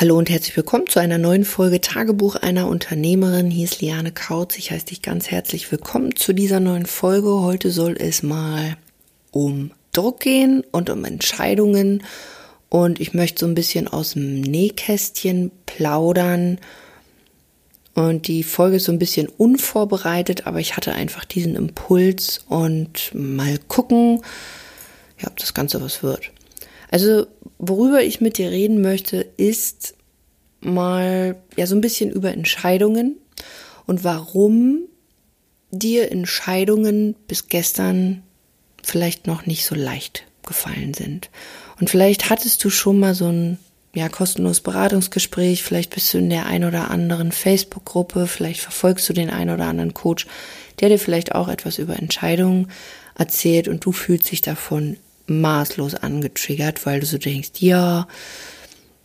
Hallo und herzlich willkommen zu einer neuen Folge Tagebuch einer Unternehmerin. Hier ist Liane Kautz. Ich heiße dich ganz herzlich willkommen zu dieser neuen Folge. Heute soll es mal um Druck gehen und um Entscheidungen. Und ich möchte so ein bisschen aus dem Nähkästchen plaudern. Und die Folge ist so ein bisschen unvorbereitet, aber ich hatte einfach diesen Impuls und mal gucken, ja, ob das Ganze was wird. Also, worüber ich mit dir reden möchte, ist mal ja so ein bisschen über Entscheidungen und warum dir Entscheidungen bis gestern vielleicht noch nicht so leicht gefallen sind. Und vielleicht hattest du schon mal so ein ja, kostenloses Beratungsgespräch, vielleicht bist du in der ein oder anderen Facebook-Gruppe, vielleicht verfolgst du den ein oder anderen Coach, der dir vielleicht auch etwas über Entscheidungen erzählt und du fühlst dich davon maßlos angetriggert, weil du so denkst, ja,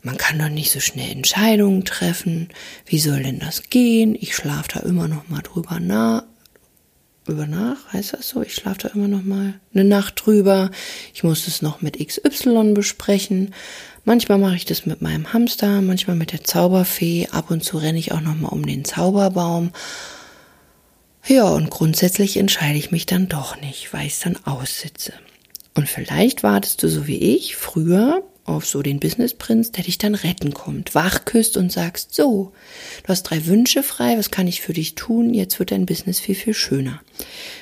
man kann doch nicht so schnell Entscheidungen treffen. Wie soll denn das gehen? Ich schlafe da immer noch mal drüber nach. Über nach, heißt das so? Ich schlafe da immer noch mal eine Nacht drüber. Ich muss es noch mit XY besprechen. Manchmal mache ich das mit meinem Hamster, manchmal mit der Zauberfee. Ab und zu renne ich auch noch mal um den Zauberbaum. Ja, und grundsätzlich entscheide ich mich dann doch nicht, weil ich es dann aussitze. Und vielleicht wartest du so wie ich früher auf so den Businessprinz, der dich dann retten kommt, wachküsst und sagst, so, du hast drei Wünsche frei, was kann ich für dich tun? Jetzt wird dein Business viel, viel schöner.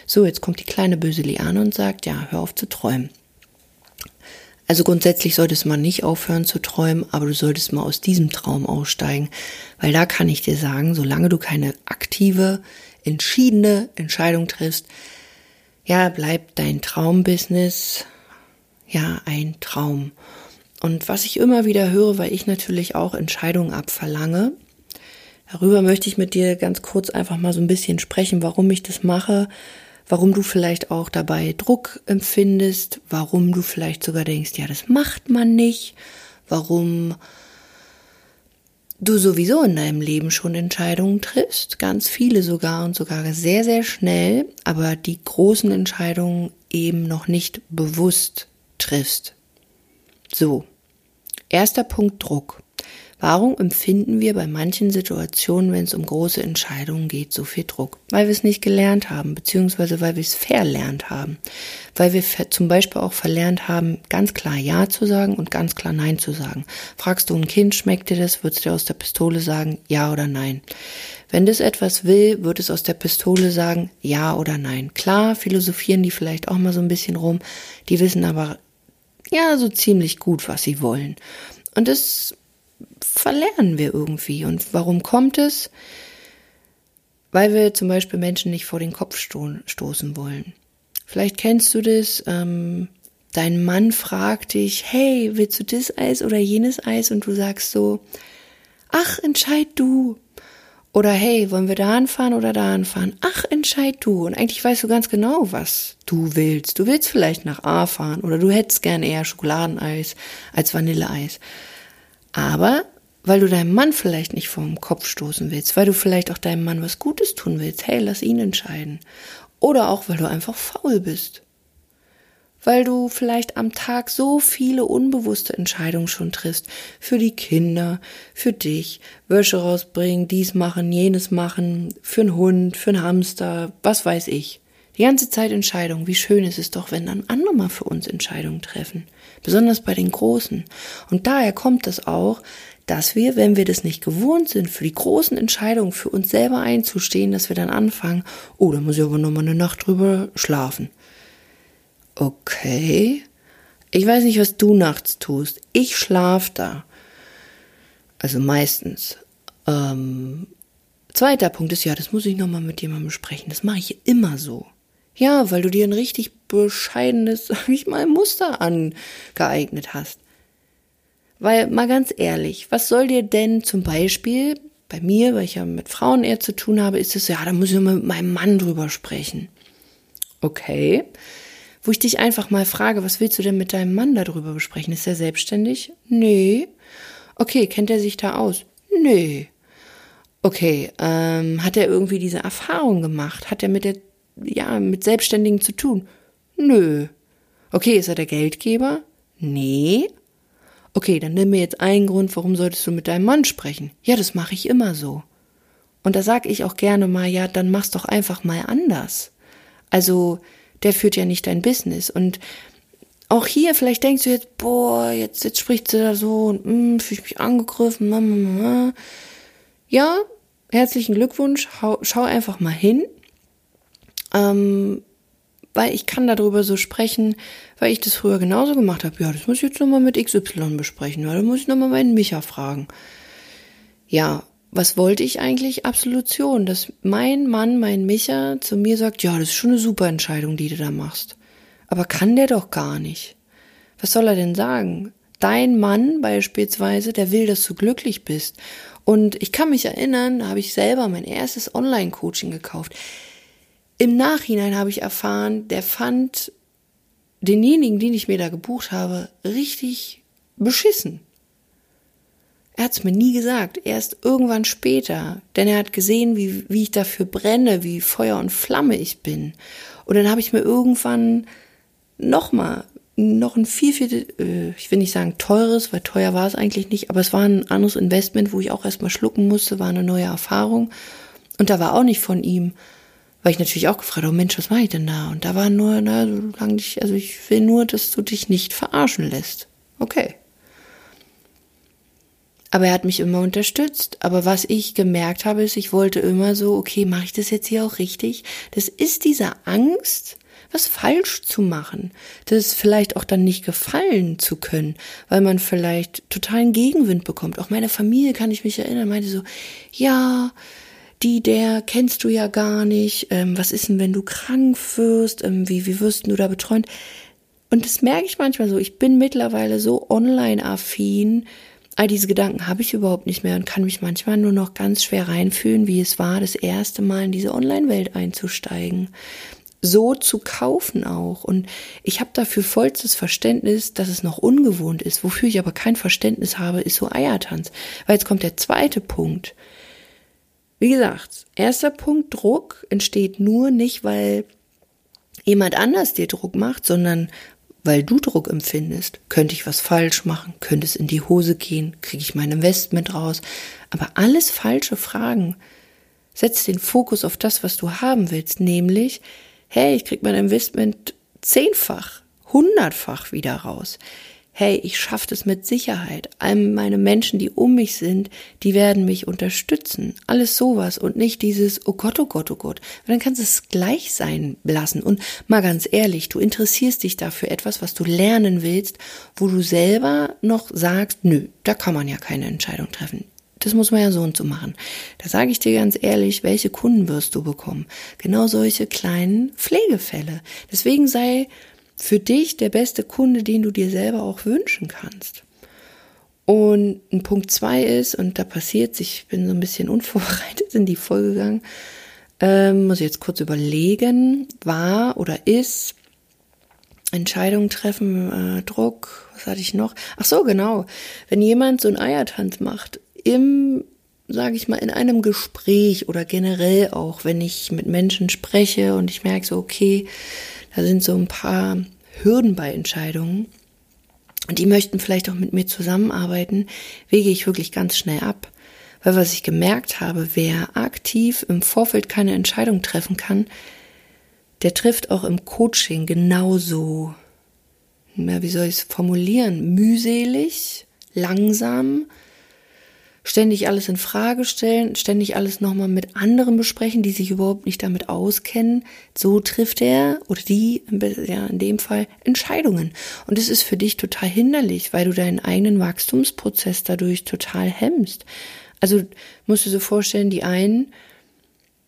So, jetzt kommt die kleine böse Liane und sagt, ja, hör auf zu träumen. Also grundsätzlich solltest man nicht aufhören zu träumen, aber du solltest mal aus diesem Traum aussteigen, weil da kann ich dir sagen, solange du keine aktive, entschiedene Entscheidung triffst, ja, bleibt dein Traumbusiness ja ein Traum. Und was ich immer wieder höre, weil ich natürlich auch Entscheidungen abverlange, darüber möchte ich mit dir ganz kurz einfach mal so ein bisschen sprechen, warum ich das mache, warum du vielleicht auch dabei Druck empfindest, warum du vielleicht sogar denkst, ja, das macht man nicht, warum du sowieso in deinem Leben schon Entscheidungen triffst, ganz viele sogar und sogar sehr, sehr schnell, aber die großen Entscheidungen eben noch nicht bewusst triffst. So, erster Punkt Druck. Warum empfinden wir bei manchen Situationen, wenn es um große Entscheidungen geht, so viel Druck? Weil wir es nicht gelernt haben, beziehungsweise weil wir es verlernt haben. Weil wir zum Beispiel auch verlernt haben, ganz klar Ja zu sagen und ganz klar Nein zu sagen. Fragst du ein Kind, schmeckt dir das, wird es dir aus der Pistole sagen, Ja oder Nein. Wenn das etwas will, wird es aus der Pistole sagen, Ja oder Nein. Klar, philosophieren die vielleicht auch mal so ein bisschen rum, die wissen aber ja so ziemlich gut, was sie wollen. Und das verlernen wir irgendwie. Und warum kommt es? Weil wir zum Beispiel Menschen nicht vor den Kopf sto stoßen wollen. Vielleicht kennst du das. Ähm, dein Mann fragt dich, hey, willst du das Eis oder jenes Eis? Und du sagst so, ach, entscheid du. Oder hey, wollen wir da anfahren oder da anfahren? Ach, entscheid du. Und eigentlich weißt du ganz genau, was du willst. Du willst vielleicht nach A fahren oder du hättest gern eher Schokoladeneis als Vanilleeis. Aber weil du deinem Mann vielleicht nicht vom Kopf stoßen willst, weil du vielleicht auch deinem Mann was Gutes tun willst, hey, lass ihn entscheiden. Oder auch, weil du einfach faul bist. Weil du vielleicht am Tag so viele unbewusste Entscheidungen schon triffst. Für die Kinder, für dich, Wäsche rausbringen, dies machen, jenes machen, für einen Hund, für einen Hamster, was weiß ich. Die ganze Zeit Entscheidungen. Wie schön ist es doch, wenn dann andere mal für uns Entscheidungen treffen. Besonders bei den Großen. Und daher kommt es auch, dass wir, wenn wir das nicht gewohnt sind, für die großen Entscheidungen für uns selber einzustehen, dass wir dann anfangen, oh, da muss ich aber noch mal eine Nacht drüber schlafen. Okay. Ich weiß nicht, was du nachts tust. Ich schlaf da. Also meistens. Ähm, zweiter Punkt ist ja, das muss ich noch mal mit jemandem besprechen. Das mache ich immer so. Ja, weil du dir ein richtig bescheidenes, sag ich mal, Muster angeeignet hast. Weil, mal ganz ehrlich, was soll dir denn zum Beispiel bei mir, weil ich ja mit Frauen eher zu tun habe, ist es ja, da muss ich mal mit meinem Mann drüber sprechen. Okay. Wo ich dich einfach mal frage, was willst du denn mit deinem Mann darüber besprechen? Ist er selbstständig? Nee. Okay, kennt er sich da aus? Nee. Okay, ähm, hat er irgendwie diese Erfahrung gemacht? Hat er mit der ja, mit Selbstständigen zu tun? Nö. Okay, ist er der Geldgeber? Nee. Okay, dann nimm mir jetzt einen Grund, warum solltest du mit deinem Mann sprechen? Ja, das mache ich immer so. Und da sag ich auch gerne mal, ja, dann mach's doch einfach mal anders. Also, der führt ja nicht dein Business. Und auch hier, vielleicht denkst du jetzt, boah, jetzt, jetzt spricht sie da so und mm, fühle ich mich angegriffen. Mama. Ja, herzlichen Glückwunsch. Schau einfach mal hin. Ähm, weil ich kann darüber so sprechen, weil ich das früher genauso gemacht habe. Ja, das muss ich jetzt nochmal mit XY besprechen, da muss ich nochmal meinen Micha fragen. Ja, was wollte ich eigentlich? Absolution, dass mein Mann, mein Micha zu mir sagt, ja, das ist schon eine super Entscheidung, die du da machst. Aber kann der doch gar nicht. Was soll er denn sagen? Dein Mann beispielsweise, der will, dass du glücklich bist. Und ich kann mich erinnern, da habe ich selber mein erstes Online-Coaching gekauft. Im Nachhinein habe ich erfahren, der fand denjenigen, den ich mir da gebucht habe, richtig beschissen. Er hat es mir nie gesagt, erst irgendwann später, denn er hat gesehen, wie, wie ich dafür brenne, wie Feuer und Flamme ich bin. Und dann habe ich mir irgendwann nochmal noch ein viel, viel, äh, ich will nicht sagen teures, weil teuer war es eigentlich nicht, aber es war ein anderes Investment, wo ich auch erstmal schlucken musste, war eine neue Erfahrung. Und da war auch nicht von ihm weil ich natürlich auch gefragt habe, oh Mensch, was mache ich denn da? Und da war nur, na, solange dich, also ich will nur, dass du dich nicht verarschen lässt. Okay. Aber er hat mich immer unterstützt. Aber was ich gemerkt habe, ist, ich wollte immer so, okay, mache ich das jetzt hier auch richtig? Das ist diese Angst, was falsch zu machen, das vielleicht auch dann nicht gefallen zu können, weil man vielleicht totalen Gegenwind bekommt. Auch meine Familie, kann ich mich erinnern, meinte so, ja, die, der kennst du ja gar nicht. Ähm, was ist denn, wenn du krank wirst? Ähm, wie, wie wirst du da betreut? Und das merke ich manchmal so. Ich bin mittlerweile so online-affin. All diese Gedanken habe ich überhaupt nicht mehr und kann mich manchmal nur noch ganz schwer reinfühlen, wie es war, das erste Mal in diese Online-Welt einzusteigen. So zu kaufen auch. Und ich habe dafür vollstes Verständnis, dass es noch ungewohnt ist. Wofür ich aber kein Verständnis habe, ist so Eiertanz. Weil jetzt kommt der zweite Punkt. Wie gesagt, erster Punkt, Druck entsteht nur nicht, weil jemand anders dir Druck macht, sondern weil du Druck empfindest. Könnte ich was falsch machen? Könnte es in die Hose gehen? Kriege ich mein Investment raus? Aber alles falsche Fragen. Setz den Fokus auf das, was du haben willst, nämlich, hey, ich krieg mein Investment zehnfach, hundertfach wieder raus hey, ich schaffe das mit Sicherheit. All meine Menschen, die um mich sind, die werden mich unterstützen. Alles sowas und nicht dieses, oh Gott, oh Gott, oh Gott. Weil dann kannst du es gleich sein lassen. Und mal ganz ehrlich, du interessierst dich dafür etwas, was du lernen willst, wo du selber noch sagst, nö, da kann man ja keine Entscheidung treffen. Das muss man ja so und so machen. Da sage ich dir ganz ehrlich, welche Kunden wirst du bekommen? Genau solche kleinen Pflegefälle. Deswegen sei für dich der beste Kunde, den du dir selber auch wünschen kannst. Und ein Punkt zwei ist, und da passiert ich bin so ein bisschen unvorbereitet in die Folge gegangen, ähm, muss ich jetzt kurz überlegen, war oder ist Entscheidungen treffen, äh, Druck, was hatte ich noch? Ach so, genau. Wenn jemand so einen Eiertanz macht, im, sage ich mal, in einem Gespräch oder generell auch, wenn ich mit Menschen spreche und ich merke so, okay, da sind so ein paar Hürden bei Entscheidungen und die möchten vielleicht auch mit mir zusammenarbeiten, wege ich wirklich ganz schnell ab. Weil was ich gemerkt habe, wer aktiv im Vorfeld keine Entscheidung treffen kann, der trifft auch im Coaching genauso, wie soll ich es formulieren, mühselig, langsam ständig alles in Frage stellen, ständig alles nochmal mit anderen besprechen, die sich überhaupt nicht damit auskennen. So trifft er oder die, ja, in dem Fall, Entscheidungen. Und es ist für dich total hinderlich, weil du deinen eigenen Wachstumsprozess dadurch total hemmst. Also musst du so vorstellen, die einen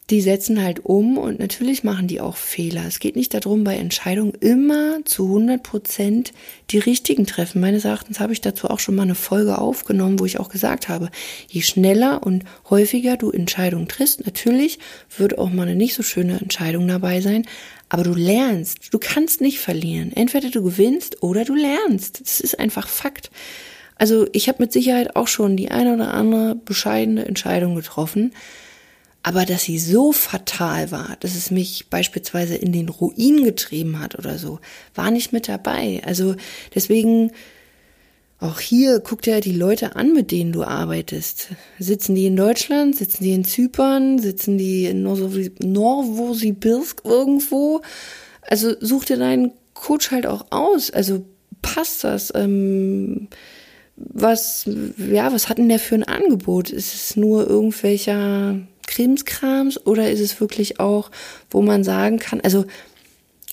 die setzen halt um und natürlich machen die auch Fehler. Es geht nicht darum, bei Entscheidungen immer zu 100 Prozent die richtigen treffen. Meines Erachtens habe ich dazu auch schon mal eine Folge aufgenommen, wo ich auch gesagt habe, je schneller und häufiger du Entscheidungen triffst, natürlich wird auch mal eine nicht so schöne Entscheidung dabei sein, aber du lernst, du kannst nicht verlieren. Entweder du gewinnst oder du lernst. Das ist einfach Fakt. Also ich habe mit Sicherheit auch schon die eine oder andere bescheidene Entscheidung getroffen, aber dass sie so fatal war, dass es mich beispielsweise in den Ruin getrieben hat oder so, war nicht mit dabei. Also deswegen, Auch hier guck dir die Leute an, mit denen du arbeitest. Sitzen die in Deutschland? Sitzen die in Zypern? Sitzen die in Novosibirsk irgendwo? Also such dir deinen Coach halt auch aus. Also passt das? Ähm, was, ja, was hat denn der für ein Angebot? Ist es nur irgendwelcher Krimskrams oder ist es wirklich auch, wo man sagen kann, also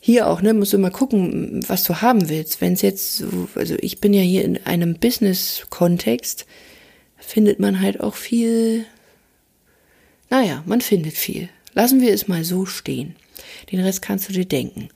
hier auch, ne, musst du mal gucken, was du haben willst. Wenn es jetzt, also ich bin ja hier in einem Business-Kontext, findet man halt auch viel, naja, man findet viel. Lassen wir es mal so stehen. Den Rest kannst du dir denken.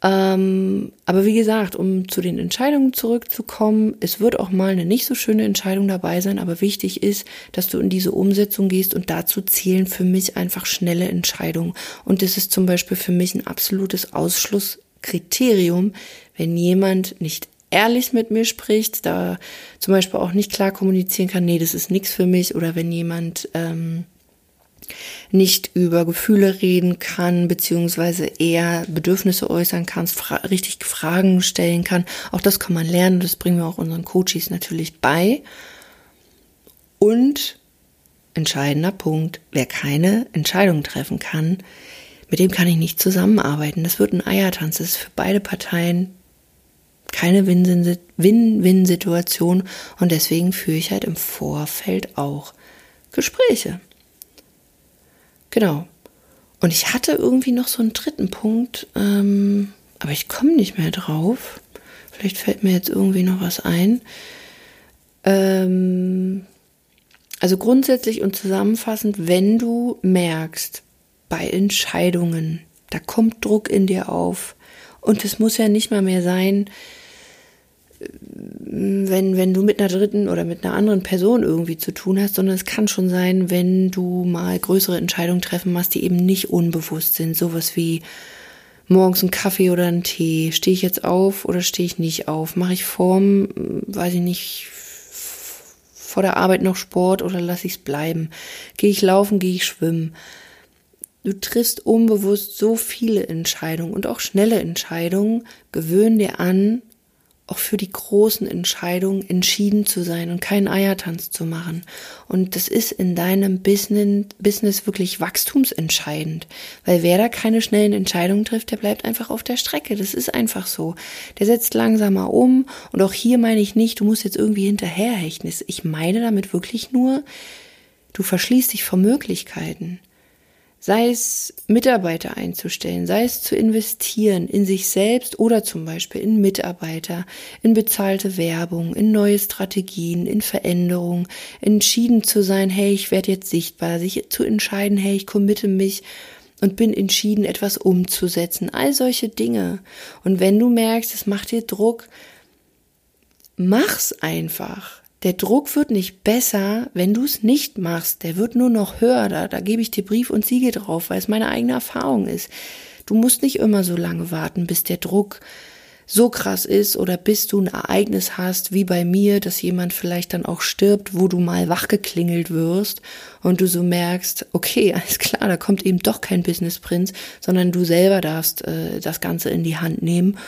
Ähm, aber wie gesagt, um zu den Entscheidungen zurückzukommen, es wird auch mal eine nicht so schöne Entscheidung dabei sein, aber wichtig ist, dass du in diese Umsetzung gehst und dazu zählen für mich einfach schnelle Entscheidungen. Und das ist zum Beispiel für mich ein absolutes Ausschlusskriterium, wenn jemand nicht ehrlich mit mir spricht, da zum Beispiel auch nicht klar kommunizieren kann, nee, das ist nichts für mich, oder wenn jemand ähm, nicht über Gefühle reden kann, beziehungsweise eher Bedürfnisse äußern kannst, fra richtig Fragen stellen kann. Auch das kann man lernen, das bringen wir auch unseren Coaches natürlich bei. Und entscheidender Punkt, wer keine Entscheidung treffen kann, mit dem kann ich nicht zusammenarbeiten. Das wird ein Eiertanz. Das ist für beide Parteien keine Win-Win-Situation und deswegen führe ich halt im Vorfeld auch Gespräche. Genau. Und ich hatte irgendwie noch so einen dritten Punkt, ähm, aber ich komme nicht mehr drauf. Vielleicht fällt mir jetzt irgendwie noch was ein. Ähm, also grundsätzlich und zusammenfassend, wenn du merkst, bei Entscheidungen, da kommt Druck in dir auf. Und es muss ja nicht mal mehr sein, wenn, wenn du mit einer dritten oder mit einer anderen Person irgendwie zu tun hast, sondern es kann schon sein, wenn du mal größere Entscheidungen treffen musst, die eben nicht unbewusst sind. Sowas wie morgens einen Kaffee oder einen Tee. Stehe ich jetzt auf oder stehe ich nicht auf? Mache ich vorm, weiß ich nicht, vor der Arbeit noch Sport oder lasse ich es bleiben? Gehe ich laufen, gehe ich schwimmen? Du triffst unbewusst so viele Entscheidungen und auch schnelle Entscheidungen. Gewöhn dir an, auch für die großen Entscheidungen entschieden zu sein und keinen Eiertanz zu machen. Und das ist in deinem Business, wirklich wachstumsentscheidend. Weil wer da keine schnellen Entscheidungen trifft, der bleibt einfach auf der Strecke. Das ist einfach so. Der setzt langsamer um. Und auch hier meine ich nicht, du musst jetzt irgendwie hinterherhechten. Ich meine damit wirklich nur, du verschließt dich vor Möglichkeiten sei es Mitarbeiter einzustellen, sei es zu investieren in sich selbst oder zum Beispiel in Mitarbeiter, in bezahlte Werbung, in neue Strategien, in Veränderung, entschieden zu sein, hey, ich werde jetzt sichtbar, sich zu entscheiden, hey, ich committe mich und bin entschieden, etwas umzusetzen, all solche Dinge. Und wenn du merkst, es macht dir Druck, mach's einfach. Der Druck wird nicht besser, wenn du es nicht machst. Der wird nur noch höher. Da, da gebe ich dir Brief und Siegel drauf, weil es meine eigene Erfahrung ist. Du musst nicht immer so lange warten, bis der Druck so krass ist oder bis du ein Ereignis hast, wie bei mir, dass jemand vielleicht dann auch stirbt, wo du mal wachgeklingelt wirst und du so merkst, okay, alles klar, da kommt eben doch kein Business Prinz, sondern du selber darfst äh, das Ganze in die Hand nehmen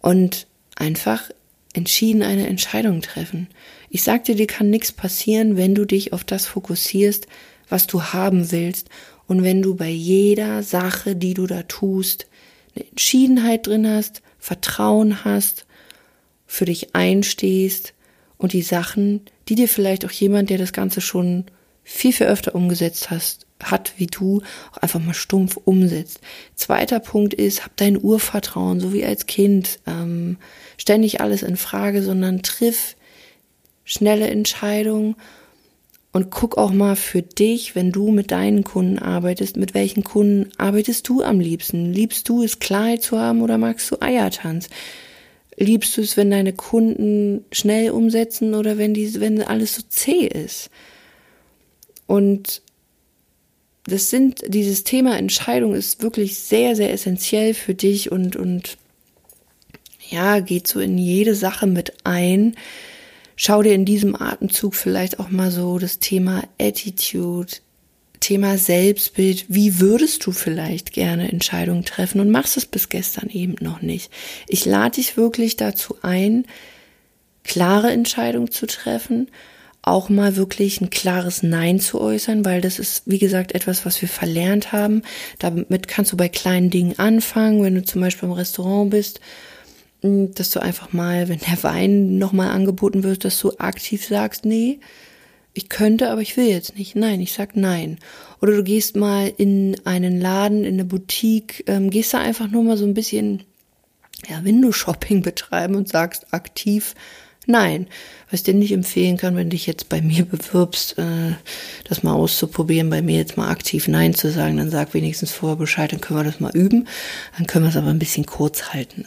und einfach entschieden eine Entscheidung treffen. Ich sagte, dir kann nichts passieren, wenn du dich auf das fokussierst, was du haben willst und wenn du bei jeder Sache, die du da tust, eine Entschiedenheit drin hast, Vertrauen hast, für dich einstehst und die Sachen, die dir vielleicht auch jemand, der das Ganze schon viel, viel öfter umgesetzt hast, hat wie du, auch einfach mal stumpf umsetzt. Zweiter Punkt ist, hab dein Urvertrauen, so wie als Kind. Ähm, ständig alles in Frage, sondern triff schnelle Entscheidungen und guck auch mal für dich, wenn du mit deinen Kunden arbeitest, mit welchen Kunden arbeitest du am liebsten? Liebst du es, Klarheit zu haben oder magst du Eiertanz? Liebst du es, wenn deine Kunden schnell umsetzen oder wenn die, wenn alles so zäh ist? Und das sind, dieses Thema Entscheidung ist wirklich sehr, sehr essentiell für dich und, und ja, geht so in jede Sache mit ein. Schau dir in diesem Atemzug vielleicht auch mal so das Thema Attitude, Thema Selbstbild. Wie würdest du vielleicht gerne Entscheidungen treffen und machst es bis gestern eben noch nicht? Ich lade dich wirklich dazu ein, klare Entscheidung zu treffen, auch mal wirklich ein klares Nein zu äußern, weil das ist, wie gesagt, etwas, was wir verlernt haben. Damit kannst du bei kleinen Dingen anfangen, wenn du zum Beispiel im Restaurant bist, hm, dass du einfach mal, wenn der Wein nochmal angeboten wird, dass du aktiv sagst, nee, ich könnte, aber ich will jetzt nicht. Nein, ich sag nein. Oder du gehst mal in einen Laden, in eine Boutique, ähm, gehst da einfach nur mal so ein bisschen ja, Window-Shopping betreiben und sagst aktiv nein. Was ich dir nicht empfehlen kann, wenn du dich jetzt bei mir bewirbst, äh, das mal auszuprobieren, bei mir jetzt mal aktiv nein zu sagen, dann sag wenigstens vorher Bescheid, dann können wir das mal üben. Dann können wir es aber ein bisschen kurz halten.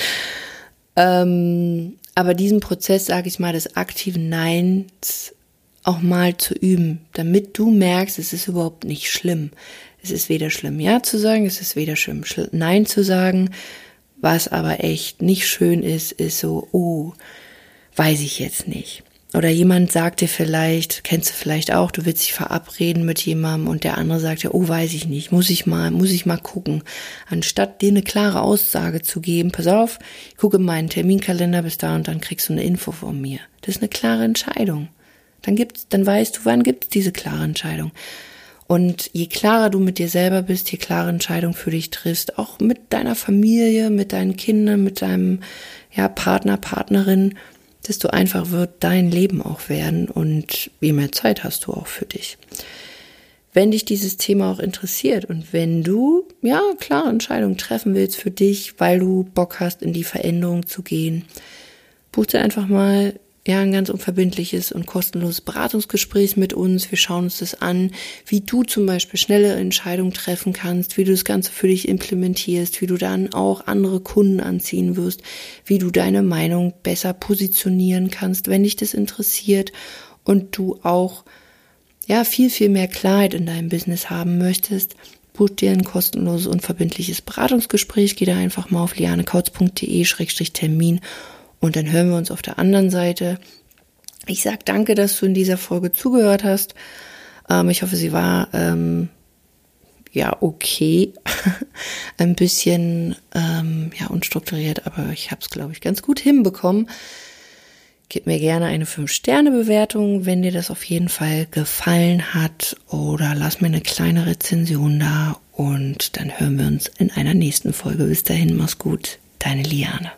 ähm, aber diesen Prozess, sage ich mal, des aktiven Neins auch mal zu üben, damit du merkst, es ist überhaupt nicht schlimm. Es ist weder schlimm, Ja zu sagen, es ist weder schlimm, Nein zu sagen. Was aber echt nicht schön ist, ist so, oh, weiß ich jetzt nicht. Oder jemand sagt dir vielleicht, kennst du vielleicht auch, du willst dich verabreden mit jemandem und der andere sagt dir, oh, weiß ich nicht, muss ich mal, muss ich mal gucken. Anstatt dir eine klare Aussage zu geben, pass auf, ich gucke meinen Terminkalender bis da und dann kriegst du eine Info von mir. Das ist eine klare Entscheidung. Dann gibt's, dann weißt du, wann gibt's diese klare Entscheidung. Und je klarer du mit dir selber bist, je klare Entscheidungen für dich triffst, auch mit deiner Familie, mit deinen Kindern, mit deinem ja, Partner, Partnerin, desto einfach wird dein Leben auch werden und je mehr Zeit hast du auch für dich. Wenn dich dieses Thema auch interessiert und wenn du, ja, klare Entscheidungen treffen willst für dich, weil du Bock hast, in die Veränderung zu gehen, buch dir einfach mal ja, ein ganz unverbindliches und kostenloses Beratungsgespräch mit uns. Wir schauen uns das an, wie du zum Beispiel schnelle Entscheidungen treffen kannst, wie du das Ganze für dich implementierst, wie du dann auch andere Kunden anziehen wirst, wie du deine Meinung besser positionieren kannst, wenn dich das interessiert und du auch, ja, viel, viel mehr Klarheit in deinem Business haben möchtest. Buch dir ein kostenloses und verbindliches Beratungsgespräch. Geh da einfach mal auf lianekautz.de-termin und dann hören wir uns auf der anderen Seite. Ich sag danke, dass du in dieser Folge zugehört hast. Ähm, ich hoffe, sie war ähm, ja okay, ein bisschen ähm, ja unstrukturiert, aber ich habe es glaube ich ganz gut hinbekommen. Gib mir gerne eine 5-Sterne-Bewertung, wenn dir das auf jeden Fall gefallen hat. Oder lass mir eine kleine Rezension da. Und dann hören wir uns in einer nächsten Folge. Bis dahin, mach's gut. Deine Liane.